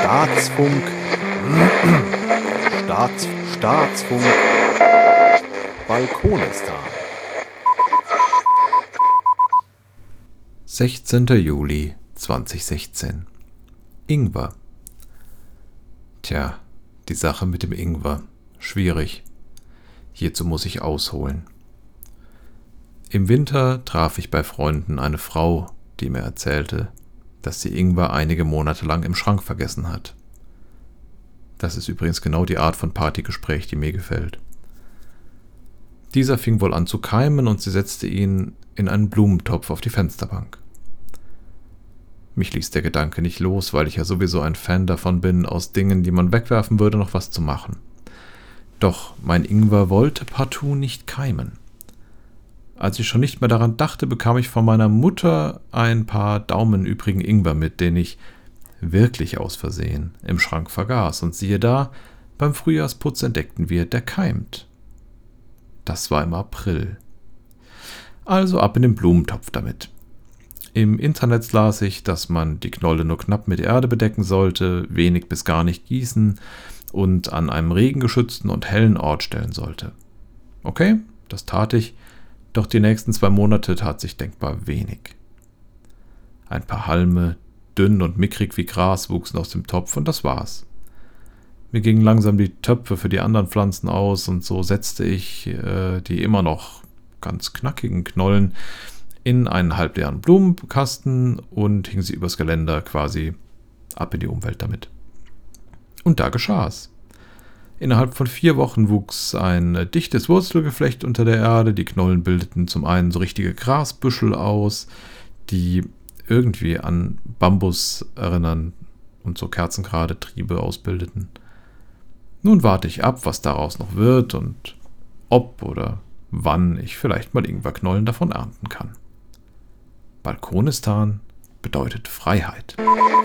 Staatsfunk. Staats, Staatsfunk. Balkonistan. 16. Juli 2016. Ingwer. Tja, die Sache mit dem Ingwer. Schwierig. Hierzu muss ich ausholen. Im Winter traf ich bei Freunden eine Frau, die mir erzählte, dass sie Ingwer einige Monate lang im Schrank vergessen hat. Das ist übrigens genau die Art von Partygespräch, die mir gefällt. Dieser fing wohl an zu keimen und sie setzte ihn in einen Blumentopf auf die Fensterbank. Mich ließ der Gedanke nicht los, weil ich ja sowieso ein Fan davon bin, aus Dingen, die man wegwerfen würde, noch was zu machen. Doch mein Ingwer wollte partout nicht keimen. Als ich schon nicht mehr daran dachte, bekam ich von meiner Mutter ein paar Daumen übrigen Ingwer mit, den ich wirklich aus Versehen im Schrank vergaß. Und siehe da, beim Frühjahrsputz entdeckten wir, der keimt. Das war im April. Also ab in den Blumentopf damit. Im Internet las ich, dass man die Knolle nur knapp mit Erde bedecken sollte, wenig bis gar nicht gießen und an einem regengeschützten und hellen Ort stellen sollte. Okay, das tat ich, doch die nächsten zwei Monate tat sich denkbar wenig. Ein paar Halme, dünn und mickrig wie Gras, wuchsen aus dem Topf und das war's. Mir gingen langsam die Töpfe für die anderen Pflanzen aus und so setzte ich äh, die immer noch ganz knackigen Knollen in einen halbleeren Blumenkasten und hing sie übers Geländer quasi ab in die Umwelt damit. Und da geschah es. Innerhalb von vier Wochen wuchs ein dichtes Wurzelgeflecht unter der Erde. Die Knollen bildeten zum einen so richtige Grasbüschel aus, die irgendwie an Bambus erinnern und so kerzengerade Triebe ausbildeten. Nun warte ich ab, was daraus noch wird und ob oder wann ich vielleicht mal Ingwerknollen davon ernten kann. Balkonistan bedeutet Freiheit. Musik